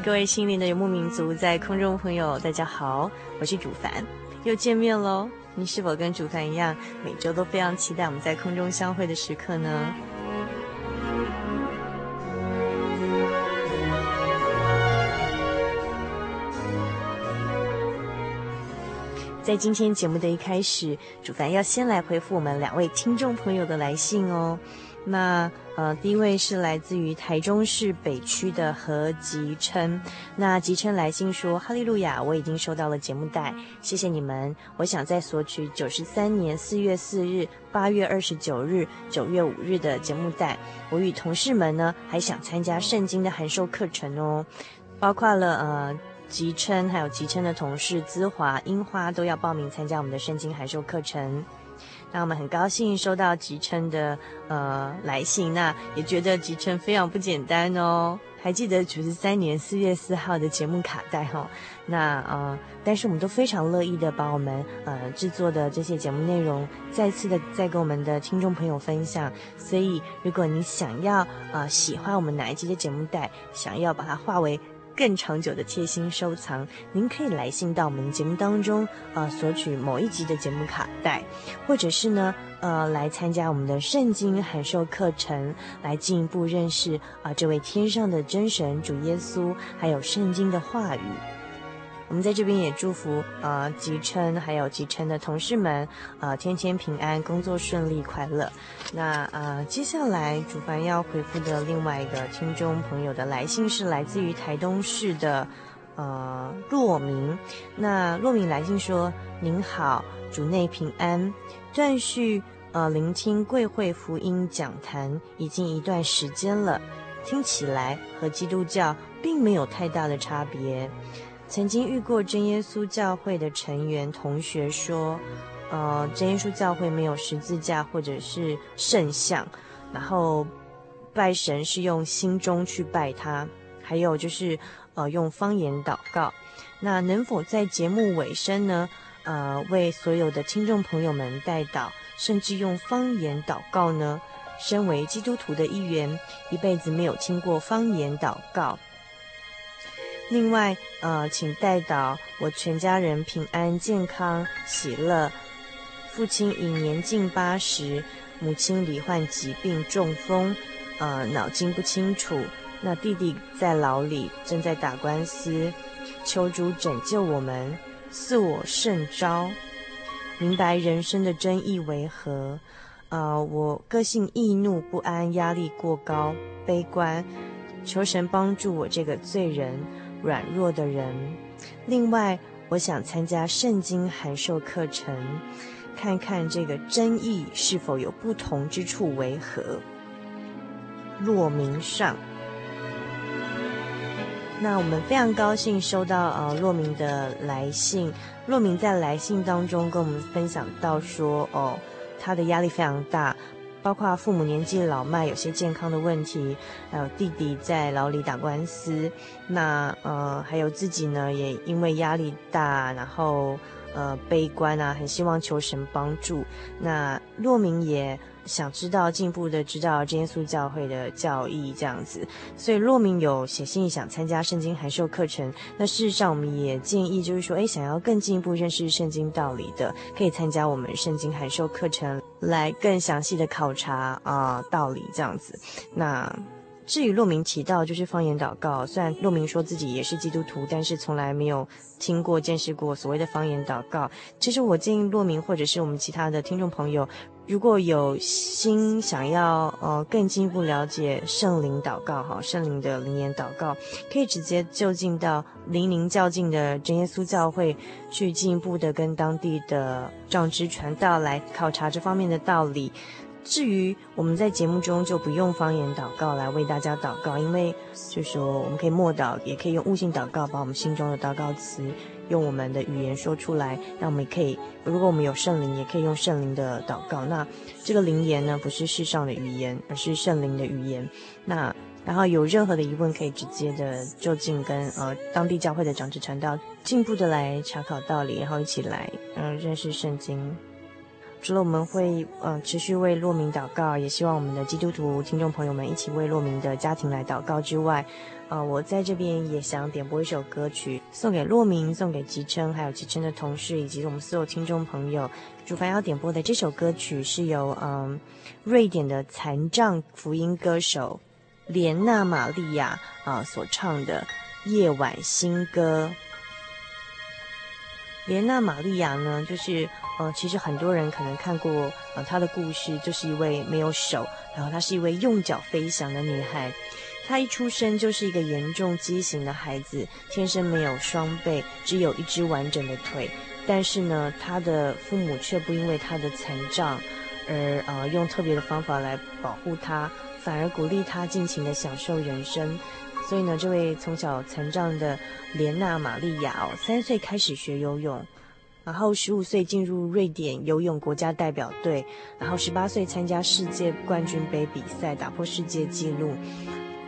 各位心灵的游牧民族，在空中朋友，大家好，我是主凡，又见面喽。你是否跟主凡一样，每周都非常期待我们在空中相会的时刻呢？在今天节目的一开始，主凡要先来回复我们两位听众朋友的来信哦。那呃，第一位是来自于台中市北区的何吉琛。那吉琛来信说：“哈利路亚，我已经收到了节目带，谢谢你们。我想再索取九十三年四月四日、八月二十九日、九月五日的节目带。我与同事们呢，还想参加圣经的函授课程哦，包括了呃吉琛还有吉琛的同事姿华、樱花都要报名参加我们的圣经函授课程。”那我们很高兴收到吉琛的呃来信，那也觉得吉琛非常不简单哦。还记得九十三年四月四号的节目卡带哈、哦？那呃，但是我们都非常乐意的把我们呃制作的这些节目内容再次的再跟我们的听众朋友分享。所以，如果你想要呃喜欢我们哪一集的节目带，想要把它化为。更长久的贴心收藏，您可以来信到我们节目当中，呃，索取某一集的节目卡带，或者是呢，呃，来参加我们的圣经函授课程，来进一步认识啊、这位天上的真神主耶稣，还有圣经的话语。我们在这边也祝福呃吉琛还有吉琛的同事们，呃天天平安，工作顺利快乐。那呃接下来主凡要回复的另外一个听众朋友的来信是来自于台东市的呃洛明。那洛明来信说：您好，主内平安。断续呃聆听贵会福音讲坛已经一段时间了，听起来和基督教并没有太大的差别。曾经遇过真耶稣教会的成员同学说，呃，真耶稣教会没有十字架或者是圣像，然后拜神是用心中去拜他，还有就是呃用方言祷告。那能否在节目尾声呢，呃，为所有的听众朋友们代祷，甚至用方言祷告呢？身为基督徒的一员，一辈子没有听过方言祷告。另外，呃，请代祷我全家人平安健康喜乐。父亲已年近八十，母亲罹患疾病中风，呃，脑筋不清楚。那弟弟在牢里正在打官司，求主拯救我们，赐我圣召，明白人生的真意为何。呃，我个性易怒不安，压力过高，悲观，求神帮助我这个罪人。软弱的人。另外，我想参加圣经函授课程，看看这个争议是否有不同之处为何。洛明上。那我们非常高兴收到呃洛明的来信。洛明在来信当中跟我们分享到说，哦，他的压力非常大。包括父母年纪老迈，有些健康的问题，还有弟弟在牢里打官司，那呃，还有自己呢，也因为压力大，然后呃悲观啊，很希望求神帮助。那骆明也想知道进一步的知道耶稣教会的教义这样子，所以骆明有写信想参加圣经函授课程。那事实上，我们也建议就是说，哎，想要更进一步认识圣经道理的，可以参加我们圣经函授课程，来更详细的考察啊、道理这样子。那至于洛明提到就是方言祷告，虽然洛明说自己也是基督徒，但是从来没有听过见识过所谓的方言祷告。其实我建议骆明或者是我们其他的听众朋友。如果有心想要呃更进一步了解圣灵祷告哈，圣灵的灵言祷告，可以直接就近到邻邻较近的真耶稣教会去进一步的跟当地的长执传道来考察这方面的道理。至于我们在节目中就不用方言祷告来为大家祷告，因为就说我们可以默祷，也可以用悟性祷告，把我们心中的祷告词。用我们的语言说出来，那我们也可以，如果我们有圣灵，也可以用圣灵的祷告。那这个灵言呢，不是世上的语言，而是圣灵的语言。那然后有任何的疑问，可以直接的就近跟呃当地教会的长者传道进一步的来查考道理，然后一起来嗯、呃、认识圣经。除了我们会呃持续为洛明祷告，也希望我们的基督徒听众朋友们一起为洛明的家庭来祷告之外。啊、呃，我在这边也想点播一首歌曲，送给洛明，送给吉琛，还有吉琛的同事，以及我们所有听众朋友。主凡要点播的这首歌曲是由嗯瑞典的残障福音歌手莲娜玛利亚啊、所唱的《夜晚新歌》。莲娜玛利亚呢，就是呃，其实很多人可能看过呃她的故事，就是一位没有手，然后她是一位用脚飞翔的女孩。她一出生就是一个严重畸形的孩子，天生没有双臂，只有一只完整的腿。但是呢，她的父母却不因为她的残障而呃用特别的方法来保护她，反而鼓励她尽情的享受人生。所以呢，这位从小残障的莲娜玛利亚哦，三岁开始学游泳，然后十五岁进入瑞典游泳国家代表队，然后十八岁参加世界冠军杯比赛，打破世界纪录。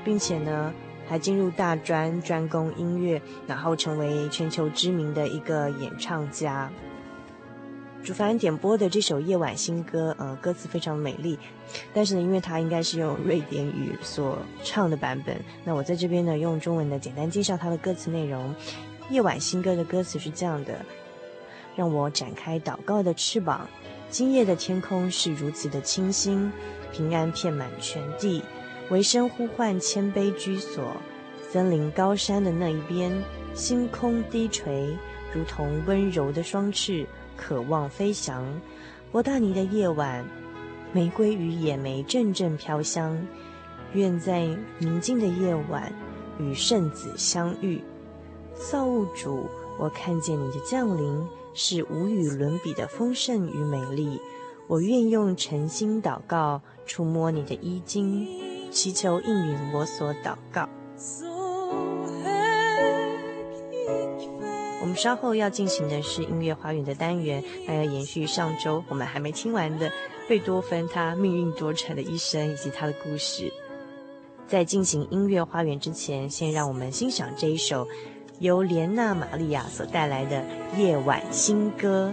并且呢，还进入大专专攻音乐，然后成为全球知名的一个演唱家。主凡点播的这首夜晚新歌，呃，歌词非常美丽，但是呢，因为它应该是用瑞典语所唱的版本，那我在这边呢，用中文的简单介绍它的歌词内容。夜晚新歌的歌词是这样的：让我展开祷告的翅膀，今夜的天空是如此的清新，平安遍满全地。唯声呼唤，谦卑居所，森林高山的那一边，星空低垂，如同温柔的双翅，渴望飞翔。博大尼的夜晚，玫瑰与野莓阵阵飘香。愿在宁静的夜晚，与圣子相遇。造物主，我看见你的降临，是无与伦比的丰盛与美丽。我愿用诚心祷告，触摸你的衣襟。祈求应允我所祷告。我们稍后要进行的是音乐花园的单元，那要延续上周我们还没听完的贝多芬他命运多舛的一生以及他的故事。在进行音乐花园之前，先让我们欣赏这一首由莲娜玛利亚所带来的《夜晚》新歌。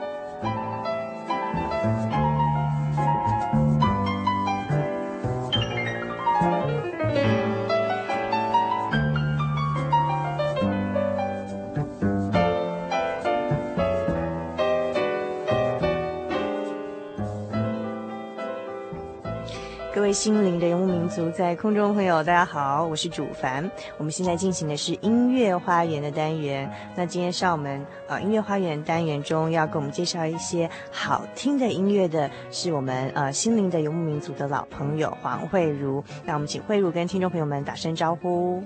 心灵的游牧民族，在空中朋友，大家好，我是主凡。我们现在进行的是音乐花园的单元。那今天上我们呃音乐花园单元中要给我们介绍一些好听的音乐的，是我们呃心灵的游牧民族的老朋友黄慧茹。那我们请慧茹跟听众朋友们打声招呼。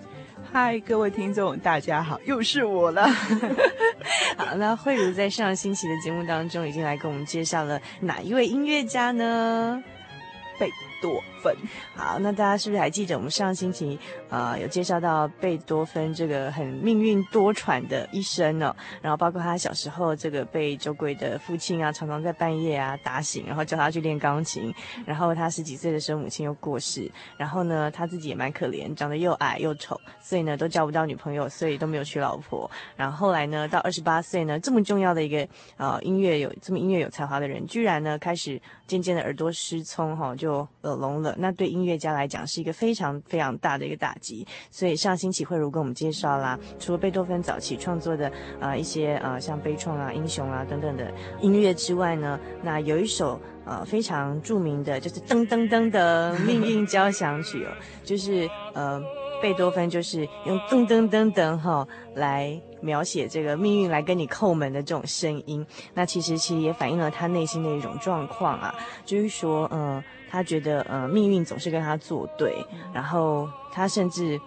嗨，各位听众，大家好，又是我了。好，那慧茹在上星期的节目当中已经来给我们介绍了哪一位音乐家呢？贝多芬，好，那大家是不是还记得我们上星期呃有介绍到贝多芬这个很命运多舛的一生呢？然后包括他小时候这个被酒鬼的父亲啊常常在半夜啊打醒，然后叫他去练钢琴。然后他十几岁的时候母亲又过世，然后呢他自己也蛮可怜，长得又矮又丑，所以呢都交不到女朋友，所以都没有娶老婆。然后后来呢到二十八岁呢这么重要的一个呃音乐有这么音乐有才华的人，居然呢开始渐渐的耳朵失聪哈、哦，就耳聋了。那对音乐家来讲是一个非常非常大的一个打击，所以上星期惠如跟我们介绍啦，除了贝多芬早期创作的呃一些呃像悲怆啊、英雄啊等等的音乐之外呢，那有一首呃非常著名的就是噔噔噔的命运交响曲哦，就是呃贝多芬就是用噔噔噔噔哈来描写这个命运来跟你叩门的这种声音，那其实其实也反映了他内心的一种状况啊，就是说嗯。他觉得，呃，命运总是跟他作对，然后他甚至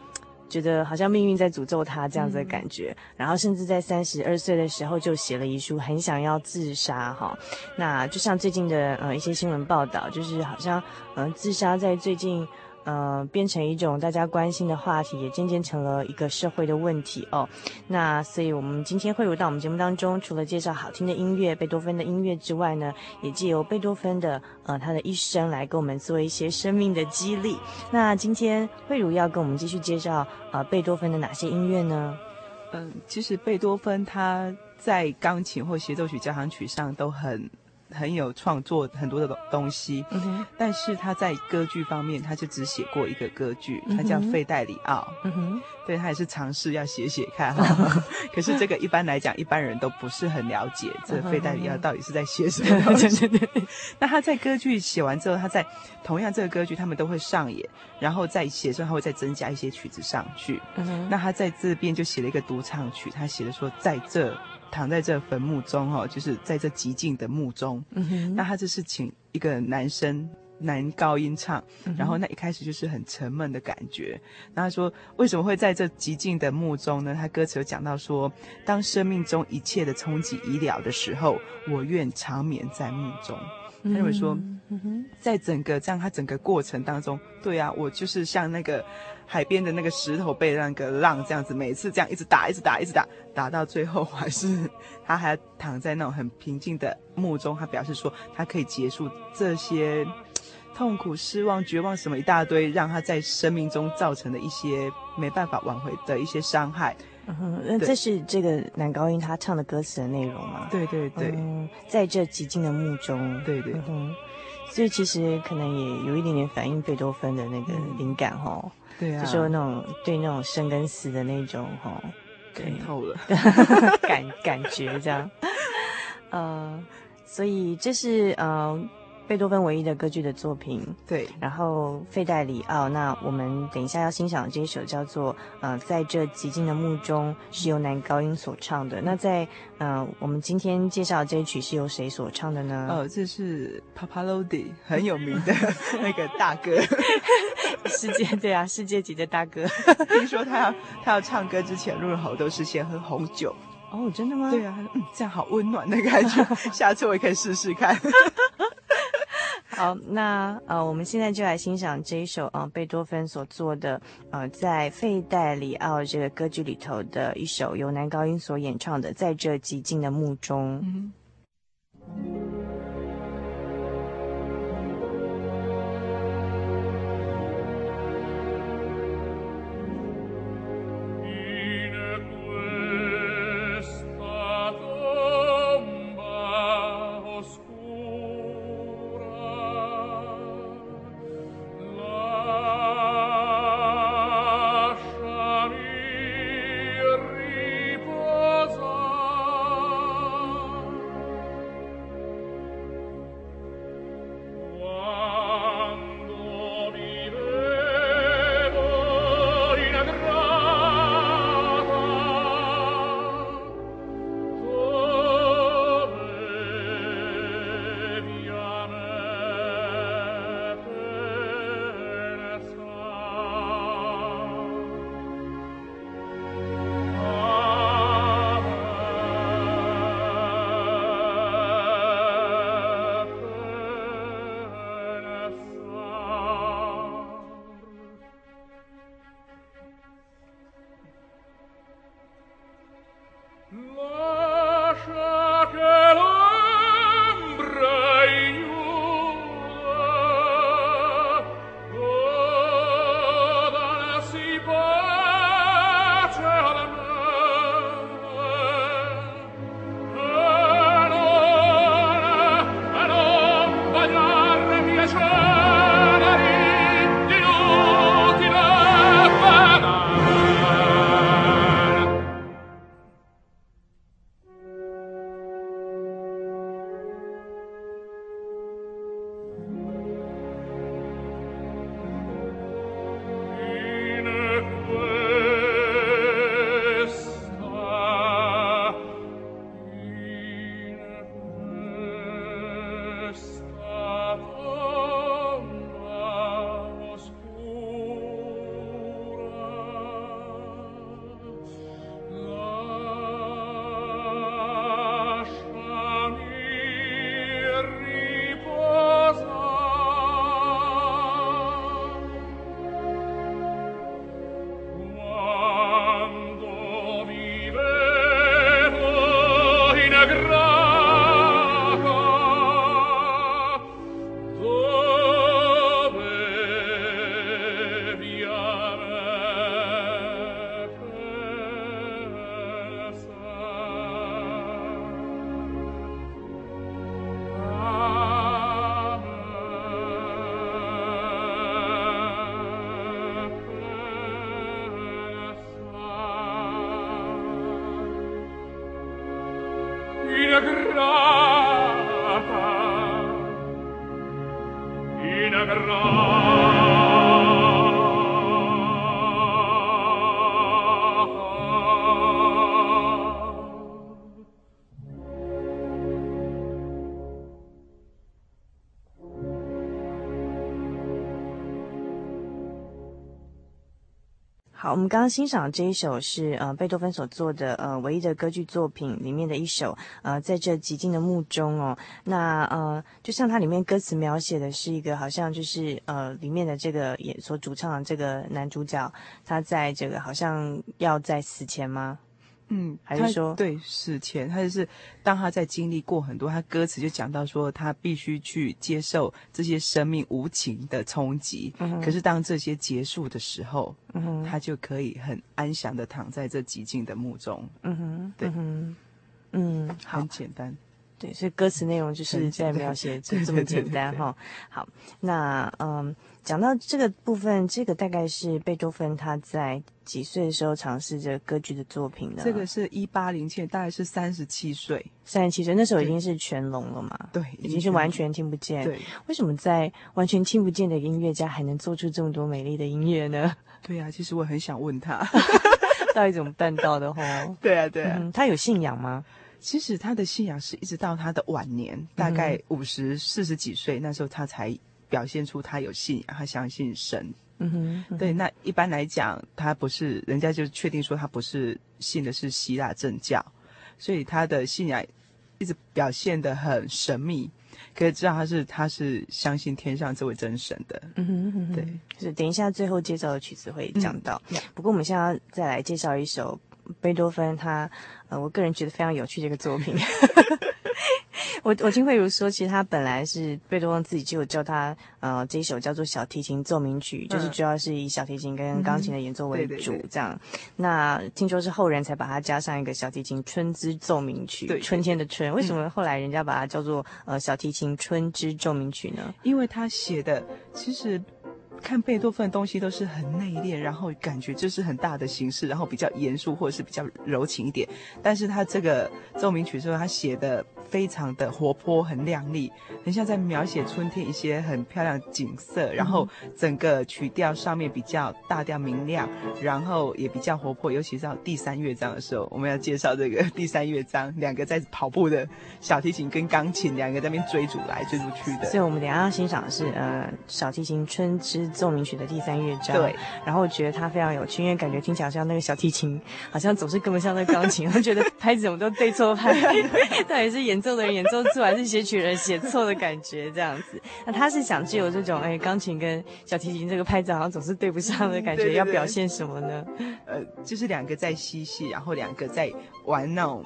觉得好像命运在诅咒他这样子的感觉，然后甚至在三十二岁的时候就写了遗书，很想要自杀哈。那就像最近的呃一些新闻报道，就是好像嗯、呃、自杀在最近。呃，变成一种大家关心的话题，也渐渐成了一个社会的问题哦。那所以，我们今天会有到我们节目当中，除了介绍好听的音乐，贝多芬的音乐之外呢，也借由贝多芬的呃他的一生来给我们做一些生命的激励。那今天慧如要跟我们继续介绍呃贝多芬的哪些音乐呢？嗯，其实贝多芬他在钢琴或协奏曲、交响曲上都很很有创作很多的东西，嗯，但是他在歌剧方面，他就只写过一个歌剧，他叫费戴里奥。嗯哼，对，他也是尝试要写写看。哈，可是这个一般来讲，一般人都不是很了解这费戴里奥到底是在写什么东西。对对对，那他在歌剧写完之后，他在同样这个歌剧他们都会上演，然后在写的时候他会再增加一些曲子上去。嗯哼，那他在这边就写了一个独唱曲，他写的说在这躺在这坟墓中哈，就是在这寂静的墓中。嗯，那他这是请一个男生男高音唱，然后那一开始就是很沉闷的感觉。那他说为什么会在这寂静的墓中呢？他歌词有讲到说，当生命中一切的冲击已了的时候，我愿长眠在墓中。他认为说，嗯，在整个这样他整个过程当中，对啊，我就是像那个海边的那个石头被那个浪这样子，每次这样一直打，一直打，一直打，打到最后还是他还躺在那种很平静的墓中。他表示说，他可以结束这些痛苦、失望、绝望什么一大堆，让他在生命中造成的一些没办法挽回的一些伤害。嗯哼，那这是这个男高音他唱的歌词的内容吗？对对对，嗯，在这寂静的墓中，对对嗯，所以其实可能也有一点点反映贝多芬的那个灵感哈，对啊，就说那种对那种生跟死的那种哈，对看透了，感感觉这样，呃，所以这是呃贝多芬唯一的歌剧的作品。对，然后费代里奥，那我们等一下要欣赏这一首叫做呃在这寂静的墓中，是由男高音所唱的。那在呃我们今天介绍的这一曲是由谁所唱的呢？哦，这是 Papalodi 很有名的 那个大哥。世界对啊，世界级的大哥。听说他要他要唱歌之前入喉都是先喝红酒。哦，真的吗？对啊，嗯，这样好温暖的感觉。下次我也可以试试看。好，那呃，我们现在就来欣赏这一首呃贝多芬所做的呃在费戴里奥这个歌剧里头的一首由男高音所演唱的《在这寂静的墓中》。我们刚刚欣赏这一首是呃贝多芬所做的呃唯一的歌剧作品里面的一首呃在这寂静的墓中哦，那呃就像它里面歌词描写的是一个好像就是呃里面的这个也所主唱的这个男主角他在这个好像要在死前吗？嗯，还是说对死前，他就是当他在经历过很多，他歌词就讲到说，他必须去接受这些生命无情的冲击。嗯、可是当这些结束的时候，嗯，他就可以很安详的躺在这寂静的墓中。嗯哼，对，嗯，嗯，很简单。对，所以歌词内容就是在描写就这么简单哈。好，那嗯。讲到这个部分，这个大概是贝多芬他在几岁的时候尝试着歌剧的作品呢？这个是一八零七，大概是三十七岁。三十七岁那时候已经是全聋了嘛？对，已经是完全听不见。对，为什么在完全听不见的音乐家还能做出这么多美丽的音乐呢？对呀、啊，其实我很想问他，到底怎么办到的？吼，对啊，对啊、嗯，他有信仰吗？其实他的信仰是一直到他的晚年，大概五十四十几岁，那时候他才。表现出他有信仰，他相信神。嗯哼，嗯哼，对。那一般来讲，他不是人家就确定说他不是信的是希腊正教，所以他的信仰一直表现的很神秘。可以知道他是他是相信天上这位真神的。嗯哼，嗯哼，对。就是等一下最后介绍的曲子会讲到。嗯，不过我们现在再来介绍一首贝多芬他呃，我个人觉得非常有趣的一个作品。我我听慧茹说，其实他本来是贝多芬自己就有叫他，呃，这一首叫做小提琴奏鸣曲，嗯，就是主要是以小提琴跟钢琴的演奏为主，嗯，这样。那听说是后人才把它加上一个小提琴春之奏鸣曲，对，春天的春。为什么后来人家把它叫做呃小提琴春之奏鸣曲呢？因为他写的其实。看贝多芬的东西都是很内敛，然后感觉就是很大的形式，然后比较严肃或者是比较柔情一点。但是他这个奏鸣曲的时候，他写的非常的活泼，很亮丽，很像在描写春天一些很漂亮的景色。然后整个曲调上面比较大调明亮，然后也比较活泼。尤其是到第三乐章的时候，我们要介绍这个第三乐章，两个在跑步的小提琴跟钢琴，两个在那边追逐来追逐去的。所以我们等一下要欣赏的是呃小提琴春之。奏鸣曲的第三乐章，对，然后我觉得它非常有趣，因为感觉听起来像那个小提琴，好像总是跟不上那个钢琴，我觉得拍子我们都对错拍，到底是演奏的人演奏错，还是写曲人写错的感觉这样子。那他是想借由这种哎，钢琴跟小提琴这个拍子好像总是对不上的感觉，嗯、对对对，要表现什么呢？呃，就是两个在嬉戏，然后两个在玩那种，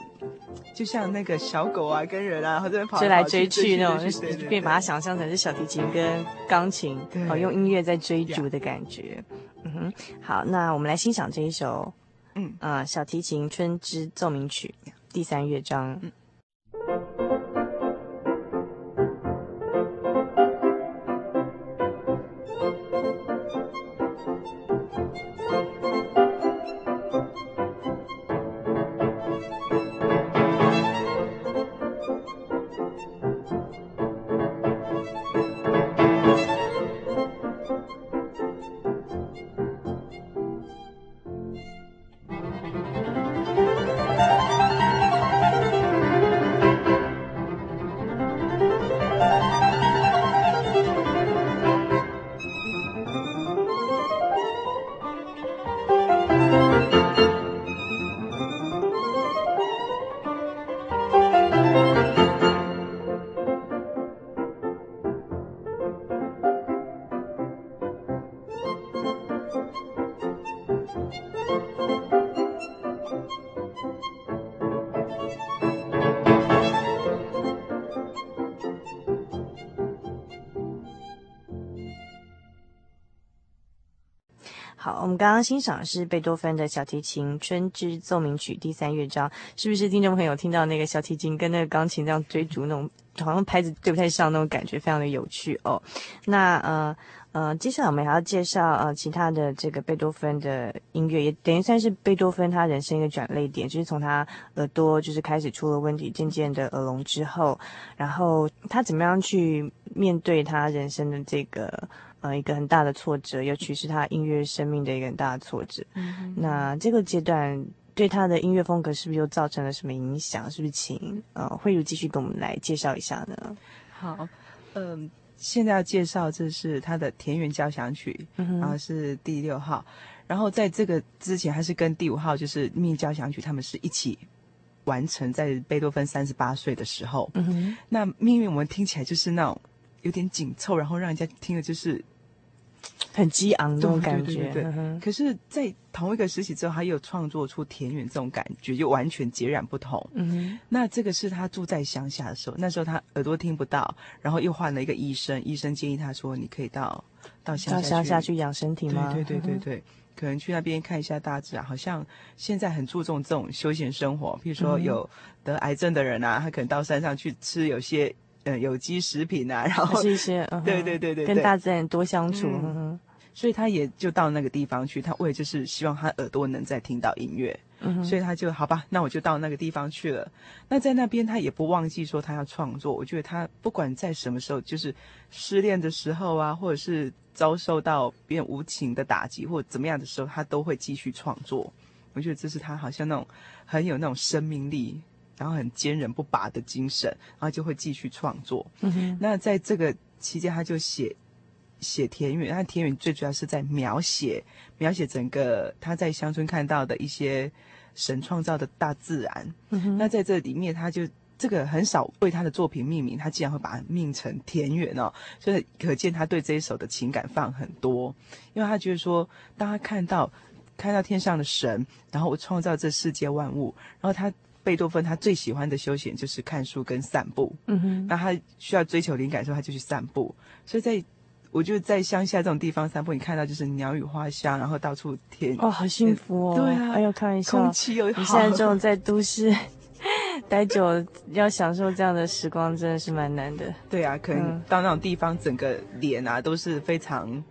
就像那个小狗啊跟人啊，然后这边跑，追来追去那种，便把它想象成是小提琴跟钢琴，好用音乐在。在追逐的感觉，嗯哼，好，那我们来欣赏这一首，嗯。啊、呃，小提琴春之奏鸣曲第三乐章。嗯刚刚欣赏的是贝多芬的小提琴《春之奏鸣曲》第三乐章，是不是听众朋友听到那个小提琴跟那个钢琴这样追逐那种，好像拍子对不太上那种感觉，非常的有趣哦。那呃呃，接下来我们还要介绍呃其他的这个贝多芬的音乐，也等于算是贝多芬他人生一个转捩点，就是从他耳朵就是开始出了问题，渐渐的耳聋之后，然后他怎么样去面对他人生的这个呃一个很大的挫折，尤其是他音乐生命的一个很大的挫折。嗯，那这个阶段对他的音乐风格是不是又造成了什么影响？是不是请呃慧茹继续跟我们来介绍一下呢？好，嗯、呃，现在要介绍这是他的田园交响曲，嗯、然后是第六号。然后在这个之前，还是跟第五号就是命运交响曲，他们是一起完成在贝多芬三十八岁的时候。嗯哼，那命运我们听起来就是那种有点紧凑，然后让人家听的就是很激昂那种感觉。对，对，对，对，可是，在同一个时期之后，他又创作出田园这种感觉，就完全截然不同。嗯，那这个是他住在乡下的时候，那时候他耳朵听不到，然后又换了一个医生，医生建议他说：“你可以到到乡下去，乡下去养身体吗？”对对对对对。嗯可能去那边看一下大自然，好像现在很注重这种休闲生活。譬如说有得癌症的人啊，他可能到山上去吃有些呃有机食品啊，然后是一些、嗯、对对对对，跟大自然多相处。嗯嗯、所以他也就到那个地方去，他为了就是希望他耳朵能再听到音乐。嗯、所以他就好吧，那我就到那个地方去了。那在那边他也不忘记说他要创作。我觉得他不管在什么时候，就是失恋的时候啊，或者是。遭受到别人无情的打击或者怎么样的时候，他都会继续创作。我觉得这是他好像那种很有那种生命力，然后很坚韧不拔的精神，然后就会继续创作。嗯哼。那在这个期间，他就写写田园。那田园最主要是在描写描写整个他在乡村看到的一些神创造的大自然。嗯哼。那在这里面，他就。这个很少为他的作品命名，他竟然会把它命成田园哦，所以可见他对这一首的情感放很多，因为他觉得说，当他看到看到天上的神，然后我创造这世界万物，然后他贝多芬他最喜欢的休闲就是看书跟散步，嗯哼，那他需要追求灵感的时候，他就去散步，所以在我就在乡下这种地方散步，你看到就是鸟语花香，然后到处天哦，好幸福哦，对啊，哎呦，开玩笑，空气又好，你现在这种在都市。待久要享受这样的时光，真的是蛮难的。对啊，可能到那种地方，整个脸啊都是非常。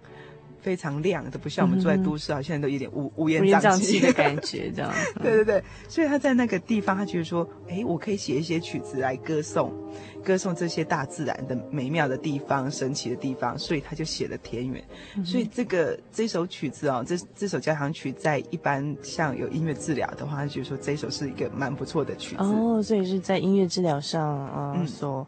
非常亮的，不像我们住在都市啊，现在都有点乌乌烟瘴气的感觉，这样。对对对，所以他在那个地方，他觉得说，哎，我可以写一些曲子来歌颂，歌颂这些大自然的美妙的地方、神奇的地方，所以他就写了田园。嗯、所以这个这首曲子哦，这这首交响曲，在一般像有音乐治疗的话，他觉得说这首是一个蛮不错的曲子。哦，所以是在音乐治疗上，啊、嗯，所。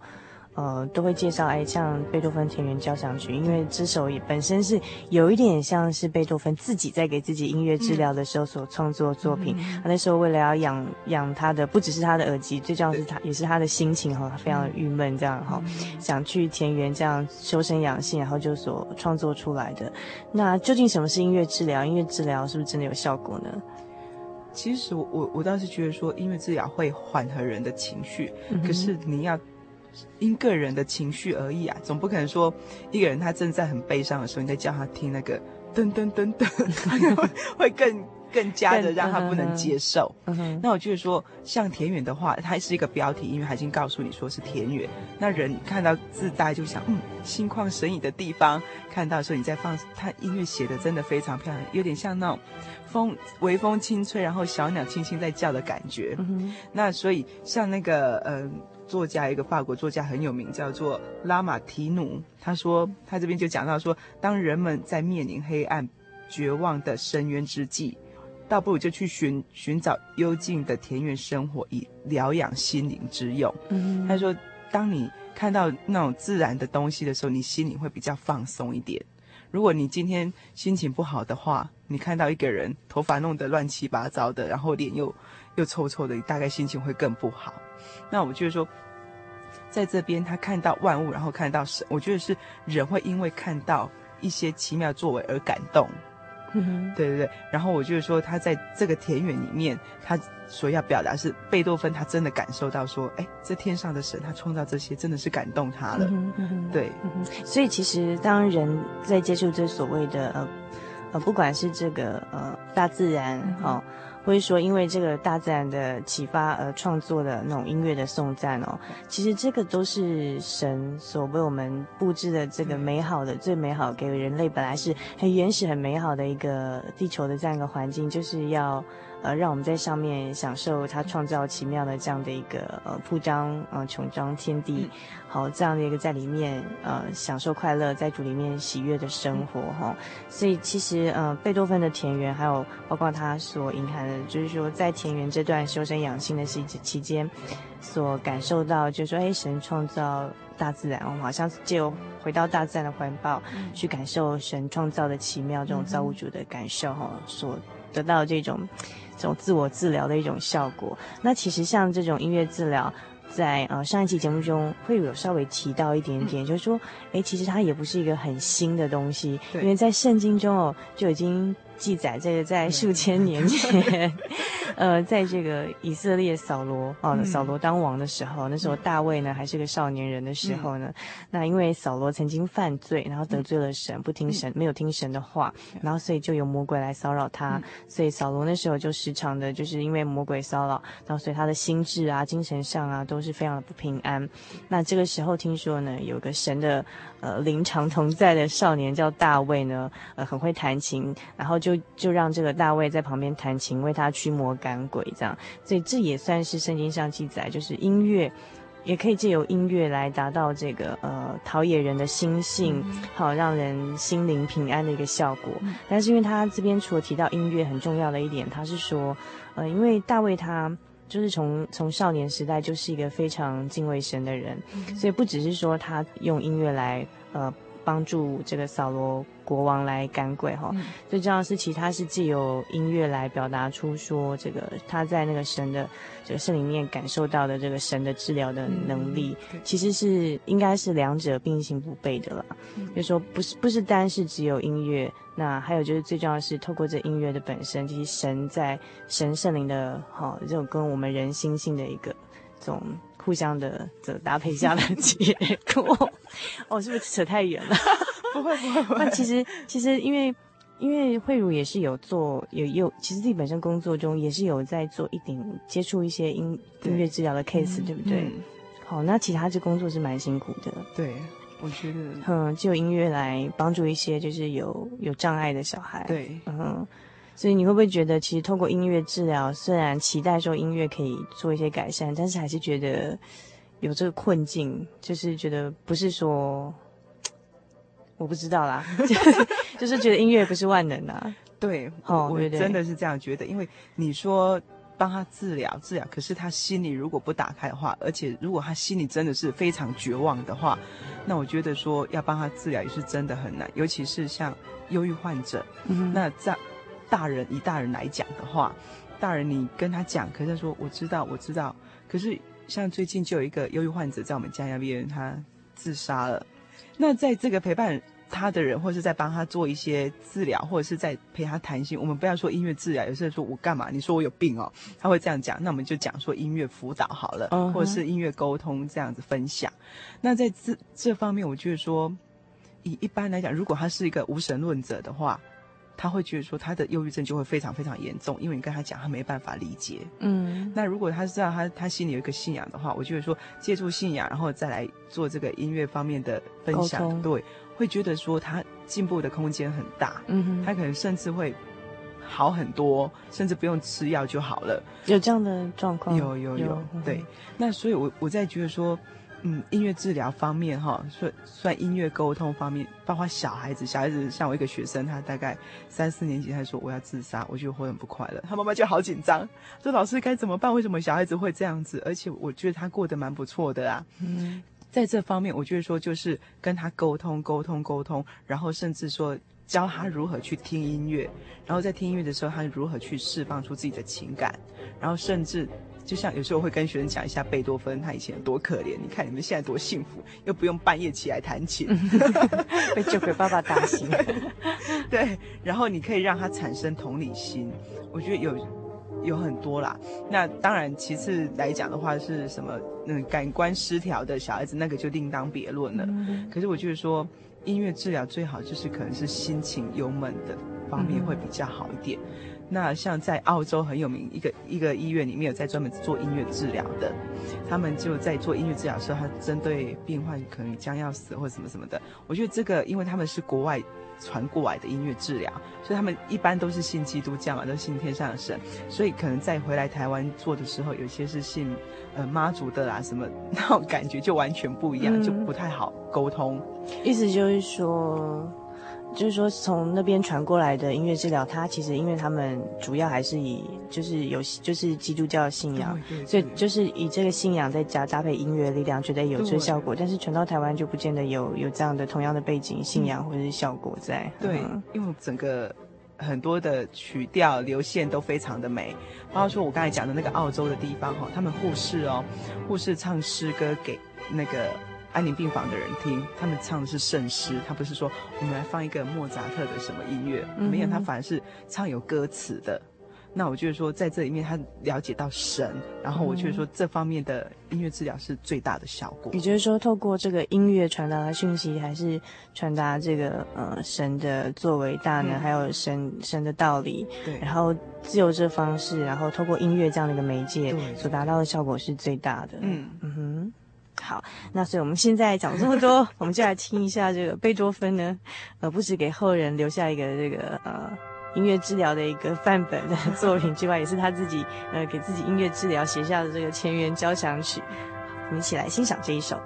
呃，都会介绍哎，像贝多芬田园交响曲，因为这首也本身是有一点像是贝多芬自己在给自己音乐治疗的时候所创作作品。嗯、他那时候为了要养养他的，不只是他的耳机，最重要是他也是他的心情哈，非常郁闷这样哈，嗯、想去田园这样修身养性，然后就所创作出来的。那究竟什么是音乐治疗？音乐治疗是不是真的有效果呢？其实我我我倒是觉得说，音乐治疗会缓和人的情绪，嗯、可是你要。因个人的情绪而异啊，总不可能说一个人他正在很悲伤的时候，你再叫他听那个噔噔噔噔，会更更加的让他不能接受。那我就是说，像田园的话，它是一个标题，因为他已经告诉你说是田园。那人看到字大家就想，嗯，心旷神怡的地方，看到的时候你在放，他音乐写的真的非常漂亮，有点像那种风微风轻吹，然后小鸟轻轻在叫的感觉。嗯，那所以像那个嗯。呃作家一个法国作家很有名，叫做拉马提努。他说，他这边就讲到说，当人们在面临黑暗、绝望的深渊之际，倒不如就去寻寻找幽静的田园生活，以疗养心灵之用。嗯，他说，当你看到那种自然的东西的时候，你心里会比较放松一点。如果你今天心情不好的话，你看到一个人头发弄得乱七八糟的，然后脸又又臭臭的，你大概心情会更不好。那我觉得说，在这边他看到万物，然后看到神，我觉得是人会因为看到一些奇妙作为而感动。嗯哼，对对对。然后我就是说，他在这个田园里面，他所要表达是贝多芬，他真的感受到说，哎，这天上的神，他创造这些，真的是感动他了。对。嗯，所以其实当人在接触这所谓的呃呃，不管是这个呃大自然，哈、哦。或者说，因为这个大自然的启发而创作的那种音乐的颂赞哦，其实这个都是神所为我们布置的这个美好的、最美好给人类本来是很原始、很美好的一个地球的这样一个环境，就是要呃，让我们在上面享受他创造奇妙的这样的一个呃铺张呃琼妆天地，好这样的一个在里面呃享受快乐，在主里面喜悦的生活哈。所以其实呃贝多芬的田园，还有包括他所隐含的，就是说在田园这段修身养性的期期间，所感受到，就是说哎神创造大自然，我们好像就回到大自然的怀抱，去感受神创造的奇妙这种造物主的感受哈，所得到这种。这种自我治疗的一种效果。那其实像这种音乐治疗，在呃上一期节目中会有稍微提到一点点，嗯、就是说，哎，其实它也不是一个很新的东西，因为在圣经中哦就已经。记载这个在数千年前，呃，在这个以色列扫罗哦，扫罗当王的时候，那时候大卫呢还是个少年人的时候呢，那因为扫罗曾经犯罪，然后得罪了神，不听神，没有听神的话，然后所以就有魔鬼来骚扰他，所以扫罗那时候就时常的就是因为魔鬼骚扰，然后所以他的心智啊、精神上啊都是非常的不平安。那这个时候听说呢，有个神的呃灵常同在的少年叫大卫呢，呃很会弹琴，然后。就就让这个大卫在旁边弹琴，为他驱魔赶鬼，这样，所以这也算是圣经上记载，就是音乐也可以借由音乐来达到这个呃陶冶人的心性，好让人心灵平安的一个效果。但是因为他这边除了提到音乐很重要的一点，他是说，呃，因为大卫他就是从从少年时代就是一个非常敬畏神的人，所以不只是说他用音乐来呃帮助这个扫罗。国王来赶鬼哈，最重要的是，其他是借由音乐来表达出说，这个他在那个神的这个圣里面感受到的这个神的治疗的能力，其实是应该是两者并行不悖的啦。就是说不是不是单是只有音乐，那还有就是最重要的是透过这音乐的本身，其实神在神圣灵的哈这种跟我们人心性的一个这种互相的这搭配下的结果。哦，是不是扯太远了？不会不会不会。那其实其实因为因为慧茹也是有做有有，其实自己本身工作中也是有在做一点接触一些音音乐治疗的 case，对，对不对？嗯、好，那其他这工作是蛮辛苦的。对，我觉得，嗯，就音乐来帮助一些就是有有障碍的小孩。对，嗯，所以你会不会觉得，其实透过音乐治疗，虽然期待说音乐可以做一些改善，但是还是觉得有这个困境，就是觉得不是说。我不知道啦，就是觉得音乐不是万能啊。对，哦，我真的是这样觉得，因为你说帮他治疗治疗，可是他心里如果不打开的话，而且如果他心里真的是非常绝望的话，那我觉得说要帮他治疗也是真的很难，尤其是像忧郁患者。嗯，那在大人以大人来讲的话，大人你跟他讲，可是他说我知道我知道，可是像最近就有一个忧郁患者在我们家那边，他自杀了。那在这个陪伴他的人，或是在帮他做一些治疗，或者是在陪他谈心。我们不要说音乐治疗，有些人说我干嘛？你说我有病哦，他会这样讲。那我们就讲说音乐辅导好了，uh huh. 或者是音乐沟通这样子分享。那在这这方面，我觉得说，以一般来讲，如果他是一个无神论者的话。他会觉得说他的忧郁症就会非常非常严重，因为你跟他讲，他没办法理解。嗯，那如果他知道他他心里有一个信仰的话，我觉得说借助信仰，然后再来做这个音乐方面的分享，对，会觉得说他进步的空间很大。嗯哼，他可能甚至会好很多，甚至不用吃药就好了。有这样的状况？有有有。有对，那所以我我在觉得说。嗯，音乐治疗方面哈，算算音乐沟通方面，包括小孩子，小孩子像我一个学生，他大概三四年级，他说我要自杀，我觉得会很不快乐，他妈妈就好紧张，说老师该怎么办？为什么小孩子会这样子？而且我觉得他过得蛮不错的啊。嗯，在这方面，我觉得说就是跟他沟通沟通沟通，然后甚至说教他如何去听音乐，然后在听音乐的时候，他如何去释放出自己的情感，然后甚至。就像有时候我会跟学生讲一下贝多芬，他以前有多可怜。你看你们现在多幸福，又不用半夜起来弹琴，被酒鬼爸爸打醒。对，然后你可以让他产生同理心。我觉得有有很多啦。那当然，其次来讲的话是什么？嗯，感官失调的小孩子，那个就另当别论了。嗯、可是我就是说，音乐治疗最好就是可能是心情忧闷的方面会比较好一点。嗯那像在澳洲很有名一个一个医院里面有在专门做音乐治疗的，他们就在做音乐治疗的时候，他针对病患可能将要死或什么什么的，我觉得这个因为他们是国外。传过来的音乐治疗，所以他们一般都是信基督教嘛，都信天上的神，所以可能在回来台湾做的时候，有些是信呃妈祖的啦，什么那种感觉就完全不一样，嗯、就不太好沟通。意思就是说。就是说，从那边传过来的音乐治疗，它其实因为他们主要还是以就是有就是基督教信仰，所以就是以这个信仰再加搭配音乐力量，觉得有这个效果。但是传到台湾就不见得有有这样的同样的背景信仰或者是效果在。对，嗯、因为整个很多的曲调流线都非常的美，包括说我刚才讲的那个澳洲的地方哈，他们护士哦，护士唱诗歌给那个。安宁病房的人听，他们唱的是圣诗，他不是说我们来放一个莫扎特的什么音乐，嗯、没有，他反而是唱有歌词的。那我就是说，在这里面他了解到神，然后我就是说这方面的音乐治疗是最大的效果。也就是说，透过这个音乐传达的讯息，还是传达这个呃神的作为大呢，嗯、还有神神的道理。对，然后自由这方式，然后透过音乐这样的一个媒介，所达到的效果是最大的。嗯嗯哼。好，那所以我们现在讲这么多，我们就来听一下这个贝多芬呢，呃，不止给后人留下一个这个呃音乐治疗的一个范本的 作品之外，也是他自己呃给自己音乐治疗写下的这个前缘交响曲。我们一起来欣赏这一首。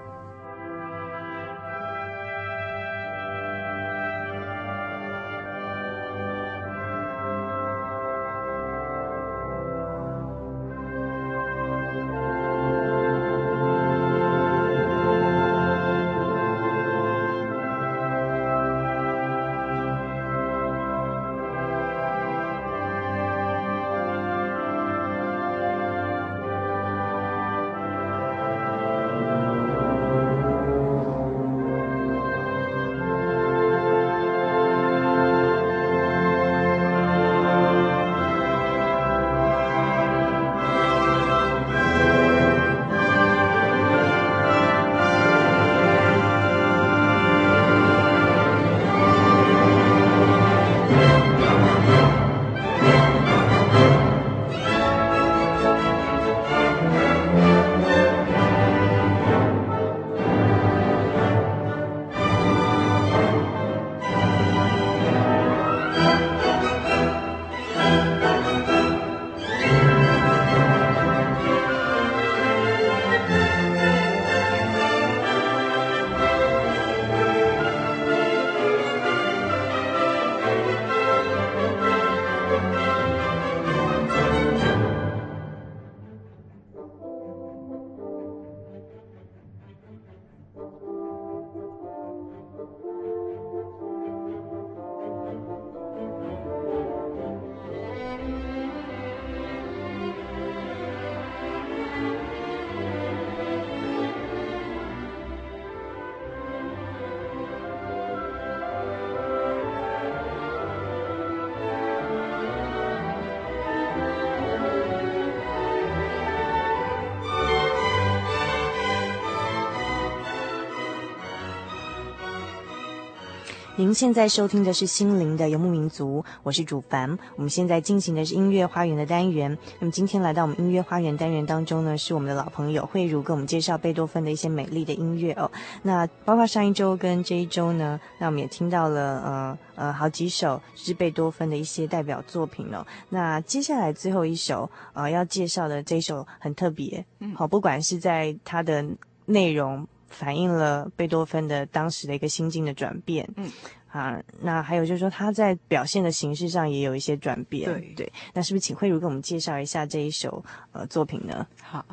您现在收听的是《心灵的游牧民族》，我是主凡。我们现在进行的是音乐花园的单元。那么今天来到我们音乐花园单元当中呢，是我们的老朋友慧茹，给我们介绍贝多芬的一些美丽的音乐哦。那包括上一周跟这一周呢，那我们也听到了呃呃好几首是贝多芬的一些代表作品哦。那接下来最后一首呃要介绍的这一首很特别，嗯，好，不管是在它的内容。反映了贝多芬的当时的一个心境的转变，嗯，啊，那还有就是说他在表现的形式上也有一些转变，对对。那是不是请慧茹给我们介绍一下这一首呃作品呢？好，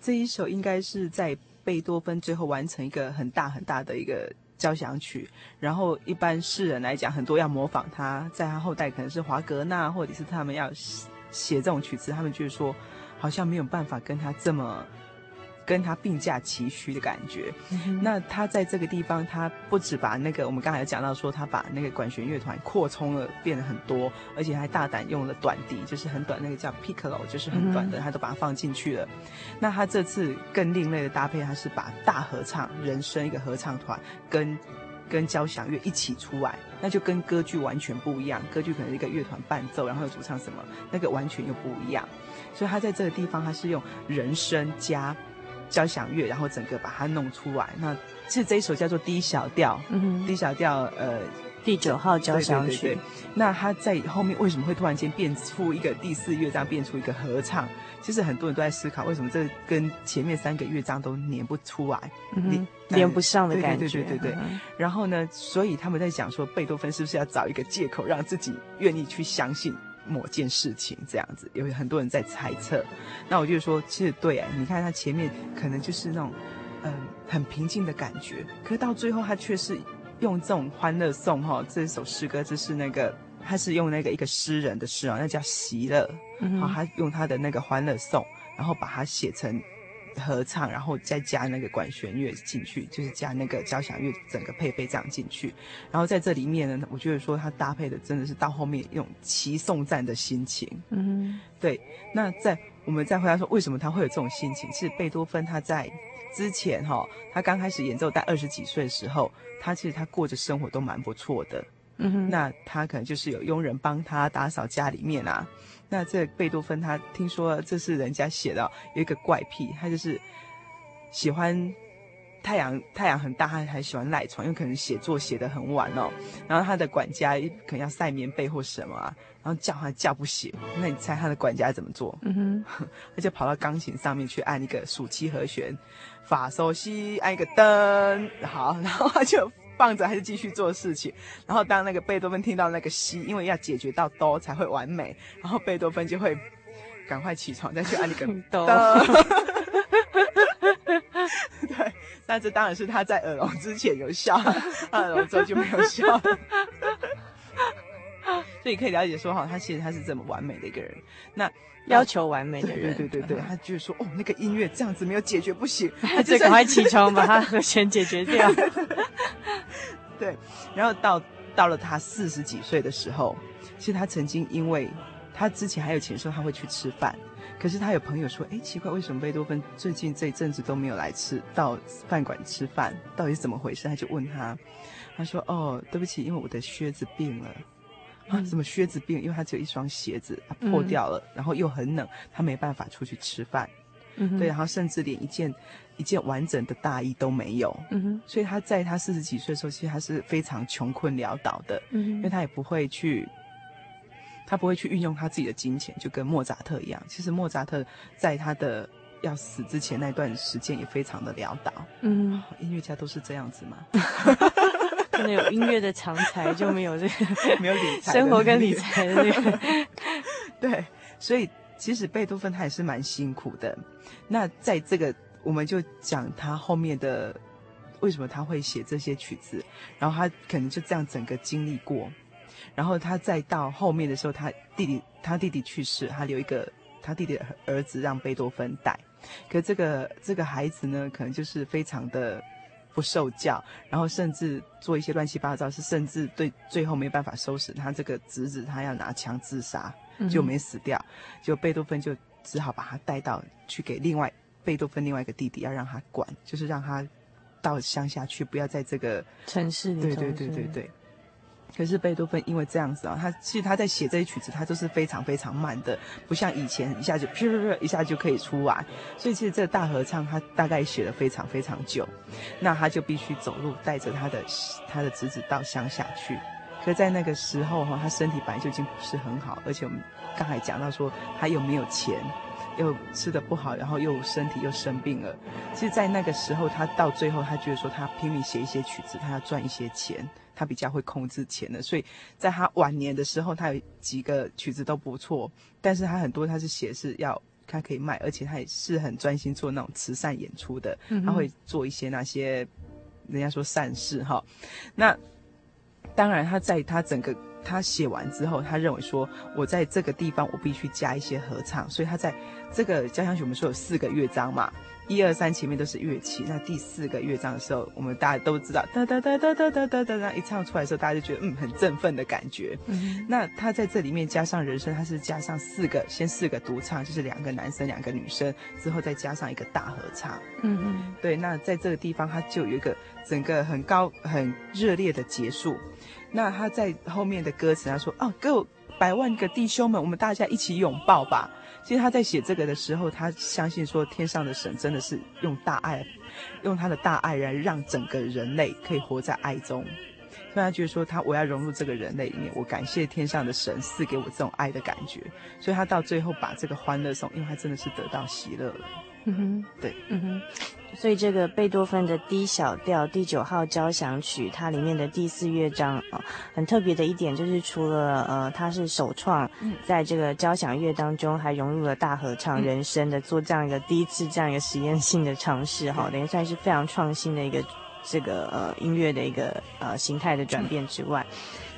这一首应该是在贝多芬最后完成一个很大很大的一个交响曲，然后一般世人来讲，很多要模仿他，在他后代可能是华格纳或者是他们要写这种曲子，他们就是说好像没有办法跟他这么。跟他并驾齐驱的感觉，嗯、那他在这个地方，他不止把那个我们刚才有讲到说，他把那个管弦乐团扩充了，变得很多，而且还大胆用了短笛，就是很短那个叫 piccolo，就是很短的，嗯、他都把它放进去了。那他这次更另类的搭配，他是把大合唱人声一个合唱团跟跟交响乐一起出来，那就跟歌剧完全不一样。歌剧可能是一个乐团伴奏，然后有主唱什么，那个完全又不一样。所以他在这个地方，他是用人声加交响乐，然后整个把它弄出来。那其实这一首叫做 D 小调，嗯哼，D 小调，呃，第九号交响曲。对对对对。那他在后面为什么会突然间变出一个第四乐章，变出一个合唱？其实很多人都在思考，为什么这跟前面三个乐章都连不出来，连、嗯、连不上的感觉。对对对对对。嗯、然后呢，所以他们在讲说，贝多芬是不是要找一个借口，让自己愿意去相信某件事情？这样子，有很多人在猜测。那我就说，其实对啊，你看他前面可能就是那种，嗯、呃，很平静的感觉，可是到最后他却是用这种欢乐颂哈、哦，这首诗歌就是那个。他是用那个一个诗人的诗啊，那叫席勒，然后他用他的那个欢乐颂，然后把它写成合唱，然后再加那个管弦乐进去，就是加那个交响乐整个配备这样进去。然后在这里面呢，我觉得说他搭配的真的是到后面一种齐颂赞的心情。嗯，对。那在我们再回答说，为什么他会有这种心情？是贝多芬他在之前哈，他刚开始演奏在二十几岁的时候，他其实他过着生活都蛮不错的。嗯哼，那他可能就是有佣人帮他打扫家里面啊。那这贝多芬他听说这是人家写的，有一个怪癖，他就是喜欢太阳太阳很大，他还喜欢赖床，因为可能写作写得很晚哦。然后他的管家可能要晒棉被或什么啊，然后叫他叫不醒。那你猜他的管家怎么做？嗯哼，他就跑到钢琴上面去按一个属七和弦，法索西按一个灯，好，然后他就。放着还是继续做事情，然后当那个贝多芬听到那个西，因为要解决到哆才会完美，然后贝多芬就会赶快起床再去按那个哆。对，但这当然是他在耳聋之前有效，耳聋之后就没有效了。所以可以了解说哈，他其实他是这么完美的一个人。那要求完美的人，对对对对，他就是说哦，那个音乐这样子没有解决不行，他就赶快起床把他和弦解决掉。对，然后到到了他四十几岁的时候，其实他曾经因为他之前还有钱说他会去吃饭，可是他有朋友说，哎，奇怪，为什么贝多芬最近这一阵子都没有来吃到饭馆吃饭？到底是怎么回事？他就问他，他说，哦，对不起，因为我的靴子病了。啊，什么靴子病？因为他只有一双鞋子，他破掉了，嗯、然后又很冷，他没办法出去吃饭。嗯，对，然后甚至连一件。一件完整的大衣都没有，嗯哼，所以他在他四十几岁的时候，其实他是非常穷困潦倒的，嗯，因为他也不会去，他不会去运用他自己的金钱，就跟莫扎特一样。其实莫扎特在他的要死之前那段时间也非常的潦倒，嗯，音乐家都是这样子嘛，可能有音乐的常才就没有这个 没有理财生活跟理财的那个，对，所以其实贝多芬他也是蛮辛苦的。那在这个。我们就讲他后面的为什么他会写这些曲子，然后他可能就这样整个经历过，然后他再到后面的时候，他弟弟他弟弟去世，他留一个他弟弟的儿子让贝多芬带，可这个这个孩子呢，可能就是非常的不受教，然后甚至做一些乱七八糟，是甚至对最后没办法收拾他这个侄子，他要拿枪自杀就没死掉，就贝多芬就只好把他带到去给另外。贝多芬另外一个弟弟要让他管，就是让他到乡下去，不要在这个城市里。对对对对对。可是贝多芬因为这样子啊，他其实他在写这些曲子，他都是非常非常慢的，不像以前一下就噗噗噗一下就可以出来。所以其实这个大合唱他大概写了非常非常久，那他就必须走路带着他的他的侄子到乡下去。可在那个时候哈，他身体本来就已经不是很好，而且我们刚才讲到说他又没有钱。又吃的不好，然后又身体又生病了。其实，在那个时候，他到最后，他觉得说他拼命写一些曲子，他要赚一些钱，他比较会控制钱的。所以，在他晚年的时候，他有几个曲子都不错，但是他很多他是写是要他可以卖，而且他也是很专心做那种慈善演出的。他会做一些那些人家说善事哈。那当然，他在他整个。他写完之后，他认为说，我在这个地方我必须加一些合唱，所以他在这个交响曲我们说有四个乐章嘛，一二三前面都是乐器，那第四个乐章的时候，我们大家都知道，哒哒哒哒哒哒哒哒，一唱出来的时候，大家就觉得嗯很振奋的感觉。嗯，那他在这里面加上人声，他是加上四个，先四个独唱，就是两个男生两个女生，之后再加上一个大合唱。嗯嗯，对，那在这个地方他就有一个整个很高很热烈的结束。那他在后面的歌词他说哦，各百万个弟兄们，我们大家一起拥抱吧。其实他在写这个的时候，他相信说天上的神真的是用大爱，用他的大爱来让整个人类可以活在爱中。所以他觉得说他我要融入这个人类里面，我感谢天上的神赐给我这种爱的感觉。所以他到最后把这个欢乐颂，因为他真的是得到喜乐了。嗯哼，对，嗯哼，所以这个贝多芬的 D 小调第九号交响曲，它里面的第四乐章啊，很特别的一点就是，除了呃，它是首创在这个交响乐当中，还融入了大合唱、人声的，做这样一个第一次这样一个实验性的尝试，哈，等于算是非常创新的一个这个呃音乐的一个呃形态的转变之外。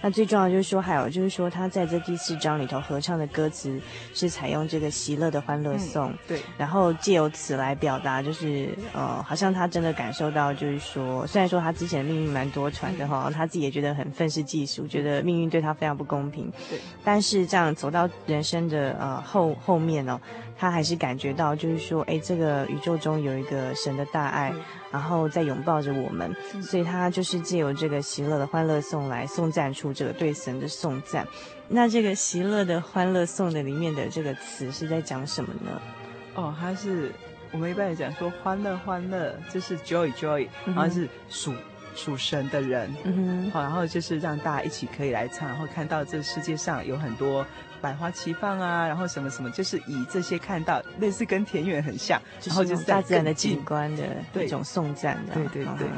那最重要的就是说，还有就是说，他在这第四章里头合唱的歌词是采用这个喜乐的欢乐颂，嗯，对，然后借由此来表达，就是呃，好像他真的感受到，就是说，虽然说他之前的命运蛮多舛的哈，嗯，他自己也觉得很愤世嫉俗，觉得命运对他非常不公平，对，但是这样走到人生的呃后后面哦，他还是感觉到，就是说，哎，这个宇宙中有一个神的大爱。嗯然后再拥抱着我们，所以他就是借由这个喜乐的欢乐颂来颂赞出这个对神的颂赞。那这个喜乐的欢乐颂的里面的这个词是在讲什么呢？哦，它是我们一般来讲说欢乐欢乐，就是 joy joy，然后是属属神的人，嗯哼，好，然后就是让大家一起可以来唱，然后看到这世界上有很多。百花齐放啊，然后什么什么，就是以这些看到类似跟田园很像，然后就是大自然的景观的一种颂赞的，对对对。对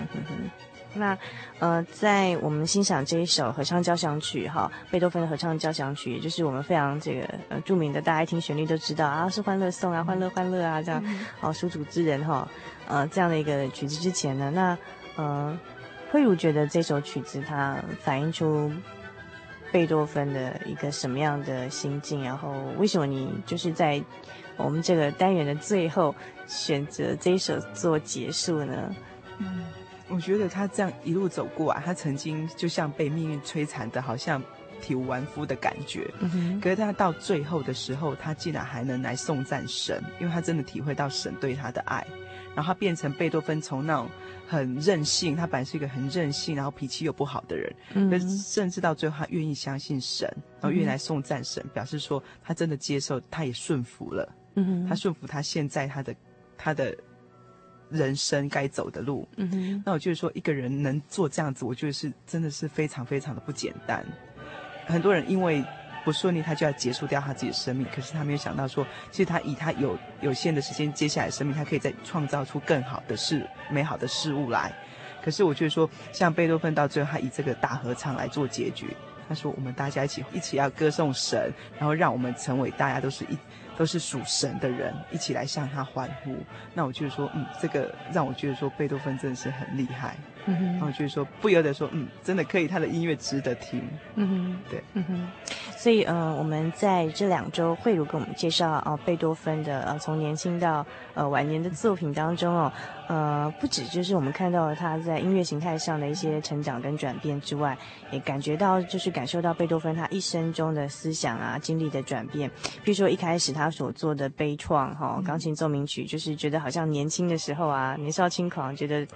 那呃，在我们欣赏这一首合唱交响曲哈，贝多芬的合唱交响曲，也就是我们非常这个呃著名的，大家一听旋律都知道啊，是欢乐颂啊，欢乐欢乐啊这样，哦，属主之人哈，呃这样的一个曲子之前呢，那呃，慧如觉得这首曲子它反映出。贝多芬的一个什么样的心境？然后为什么你就是在我们这个单元的最后选择这一首做结束呢？嗯，我觉得他这样一路走过啊，他曾经就像被命运摧残的，好像体无完肤的感觉。嗯哼。可是他到最后的时候，他竟然还能来送赞神，因为他真的体会到神对他的爱，然后他变成贝多芬从那种。很任性，他本来是一个很任性，然后脾气又不好的人。嗯，甚至到最后，他愿意相信神，然后愿意来颂赞神，表示说他真的接受，他也顺服了。嗯，他顺服他现在他的他的人生该走的路。嗯哼，那我就是说，一个人能做这样子，我觉得是真的是非常非常的不简单。很多人因为。不顺利，他就要结束掉他自己的生命。可是他没有想到说，其实他以他有有限的时间，接下来的生命，他可以再创造出更好的事、美好的事物来。可是我觉得说，像贝多芬到最后，他以这个大合唱来做结局。他说：“我们大家一起一起要歌颂神，然后让我们成为大家都是一都是属神的人，一起来向他欢呼。”那我就是说，嗯，这个让我觉得说，贝多芬真的是很厉害。然后就是说，不由得说，嗯，真的可以，他的音乐值得听。嗯哼，对，嗯哼。所以，呃，我们在这两周，慧茹给我们介绍啊，贝多芬的呃，从年轻到呃晚年的作品当中哦，呃，不止就是我们看到了他在音乐形态上的一些成长跟转变之外，也感觉到就是感受到贝多芬他一生中的思想啊经历的转变。比如说一开始他所做的悲怆哈钢琴奏鸣曲，就是觉得好像年轻的时候啊，年少轻狂，觉得。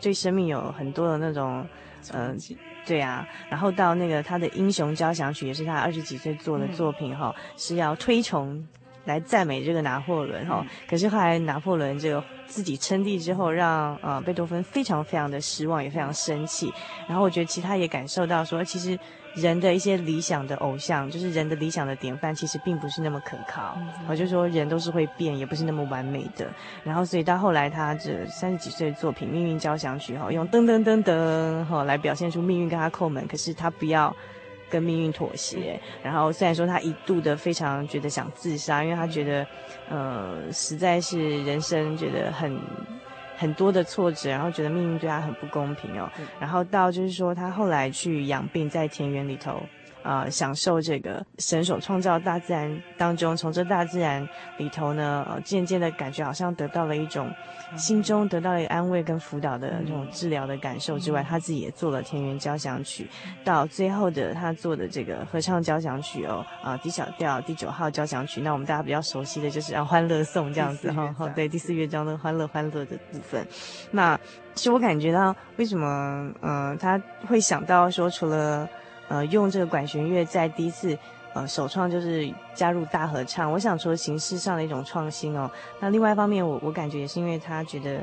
对生命有很多的那种，嗯、呃，对啊，然后到那个他的英雄交响曲，也是他二十几岁做的作品哈、嗯，是要推崇来赞美这个拿破仑哈、嗯，可是后来拿破仑这个自己称帝之后，让呃贝多芬非常非常的失望，也非常生气，然后我觉得其他也感受到说，其实。人的一些理想的偶像，就是人的理想的典范，其实并不是那么可靠。我、嗯、就说人都是会变，也不是那么完美的。然后，所以到后来，他这三十几岁的作品《命运交响曲》哈，用噔噔噔噔哈来表现出命运跟他叩门，可是他不要跟命运妥协。然后，虽然说他一度的非常觉得想自杀，因为他觉得，呃，实在是人生觉得很。很多的挫折，然后觉得命运对他很不公平哦。然后到就是说，他后来去养病，在田园里头啊、呃，享受这个神所创造大自然当中，从这大自然里头呢，呃，渐渐的感觉好像得到了一种心中得到了一个安慰跟辅导的这种治疗的感受之外，他自己也做了田园交响曲，到最后的他做的这个合唱交响曲哦，啊、呃，D 小调第九号交响曲，那我们大家比较熟悉的就是啊，欢乐颂这样子哈，好，对，第四乐章的欢乐欢乐的部分，那其实我感觉到为什么呃他会想到说除了。呃，用这个管弦乐在第一次，呃，首创就是加入大合唱。我想说形式上的一种创新哦。那另外一方面我，我我感觉也是因为他觉得，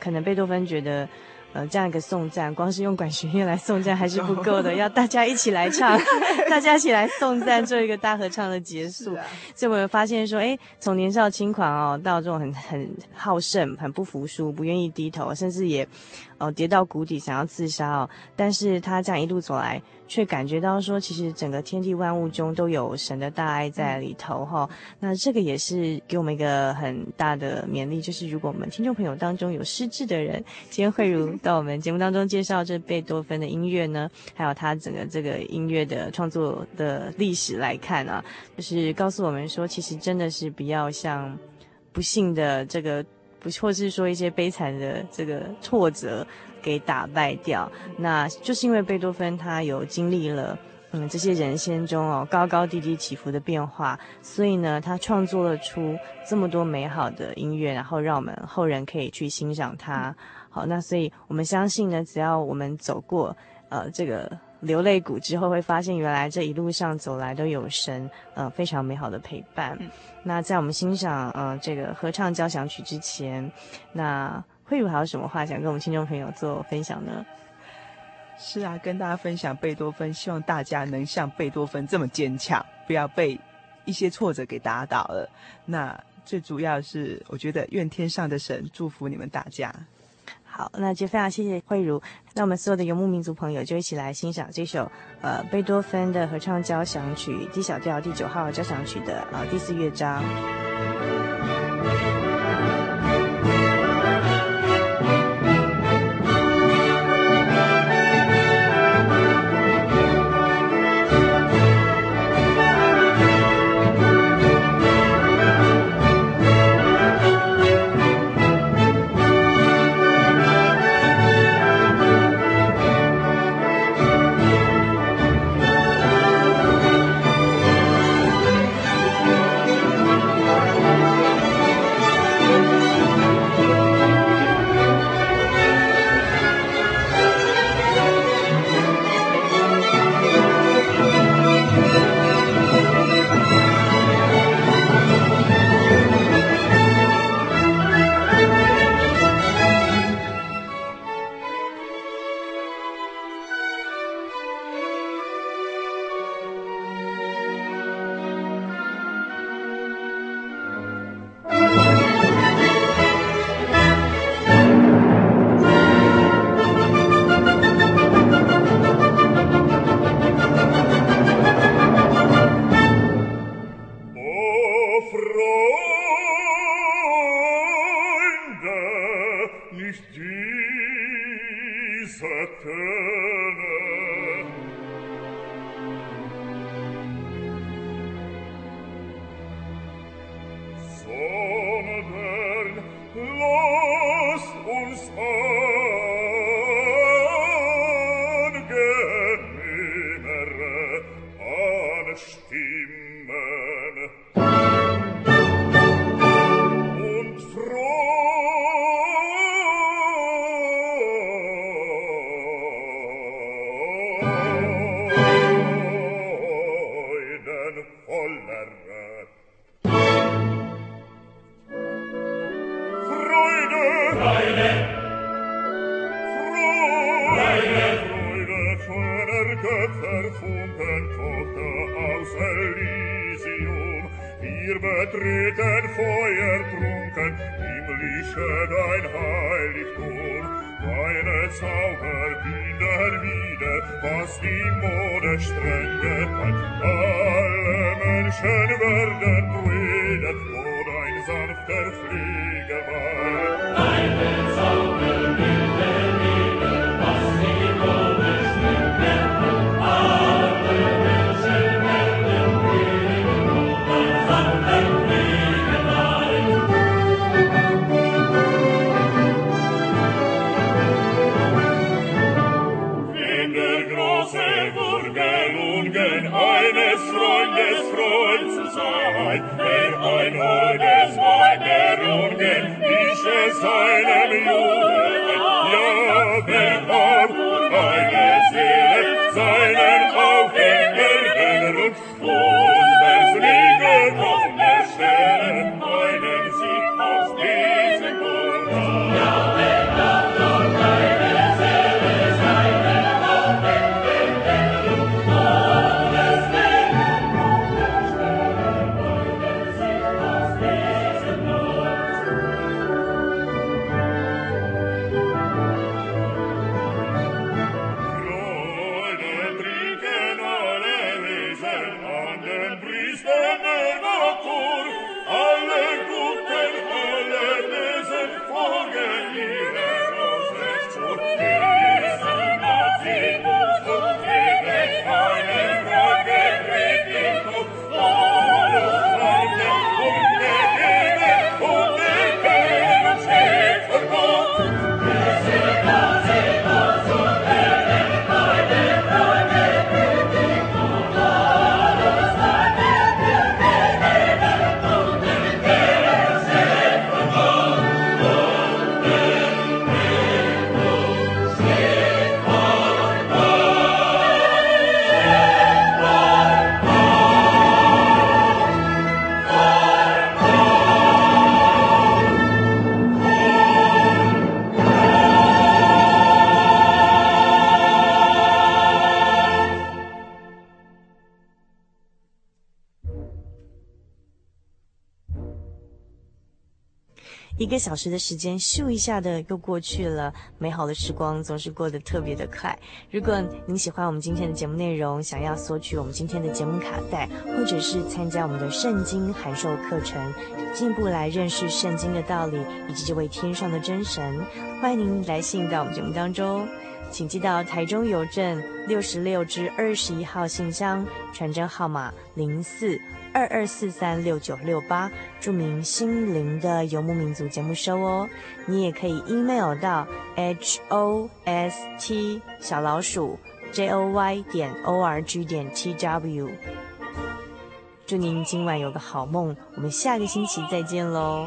可能贝多芬觉得。呃，这样一个送赞，光是用管弦乐来送赞还是不够的，要大家一起来唱，大家一起来送赞，做一个大合唱的结束。啊、所以我有发现说，哎，从年少轻狂哦，到这种很很好胜、很不服输、不愿意低头，甚至也哦、呃、跌到谷底想要自杀哦，但是他这样一路走来，却感觉到说，其实整个天地万物中都有神的大爱在里头哈、哦。那这个也是给我们一个很大的勉励，就是如果我们听众朋友当中有失智的人，今天慧如。到我们节目当中介绍这贝多芬的音乐呢，还有他整个这个音乐的创作的历史来看啊，就是告诉我们说，其实真的是不要像不幸的这个不，或是说一些悲惨的这个挫折给打败掉。那就是因为贝多芬他有经历了嗯这些人生中哦高高低低起伏的变化，所以呢，他创作了出这么多美好的音乐，然后让我们后人可以去欣赏他。好，那所以我们相信呢，只要我们走过呃这个流泪谷之后，会发现原来这一路上走来都有神呃非常美好的陪伴。嗯、那在我们欣赏呃这个合唱交响曲之前，那慧如还有什么话想跟我们听众朋友做分享呢？是啊，跟大家分享贝多芬，希望大家能像贝多芬这么坚强，不要被一些挫折给打倒了。那最主要是，我觉得愿天上的神祝福你们大家。好，那就非常谢谢慧茹。那我们所有的游牧民族朋友就一起来欣赏这首呃贝多芬的合唱交响曲 D 小调第九号交响曲的呃第四乐章。perfum Tochter aus Elysium, wir betreten feuertrunken, himmlische dein Heiligtum, deine Zauber binden wieder, was die Mode streng gepackt, alle Menschen werden brüder, wo dein sanfter Flieger war. Deine Zauber 小时的时间，咻一下的又过去了。美好的时光总是过得特别的快。如果您喜欢我们今天的节目内容，想要索取我们今天的节目卡带，或者是参加我们的圣经函授课程，进一步来认识圣经的道理以及这位天上的真神，欢迎您来信到我们节目当中，请寄到台中邮政六十六至二十一号信箱，传真号码零四。二二四三六九六八，著名心灵的游牧民族节目收哦。你也可以 email 到 h o s t 小老鼠 j o y 点 o r g 点 t w。祝您今晚有个好梦，我们下个星期再见喽。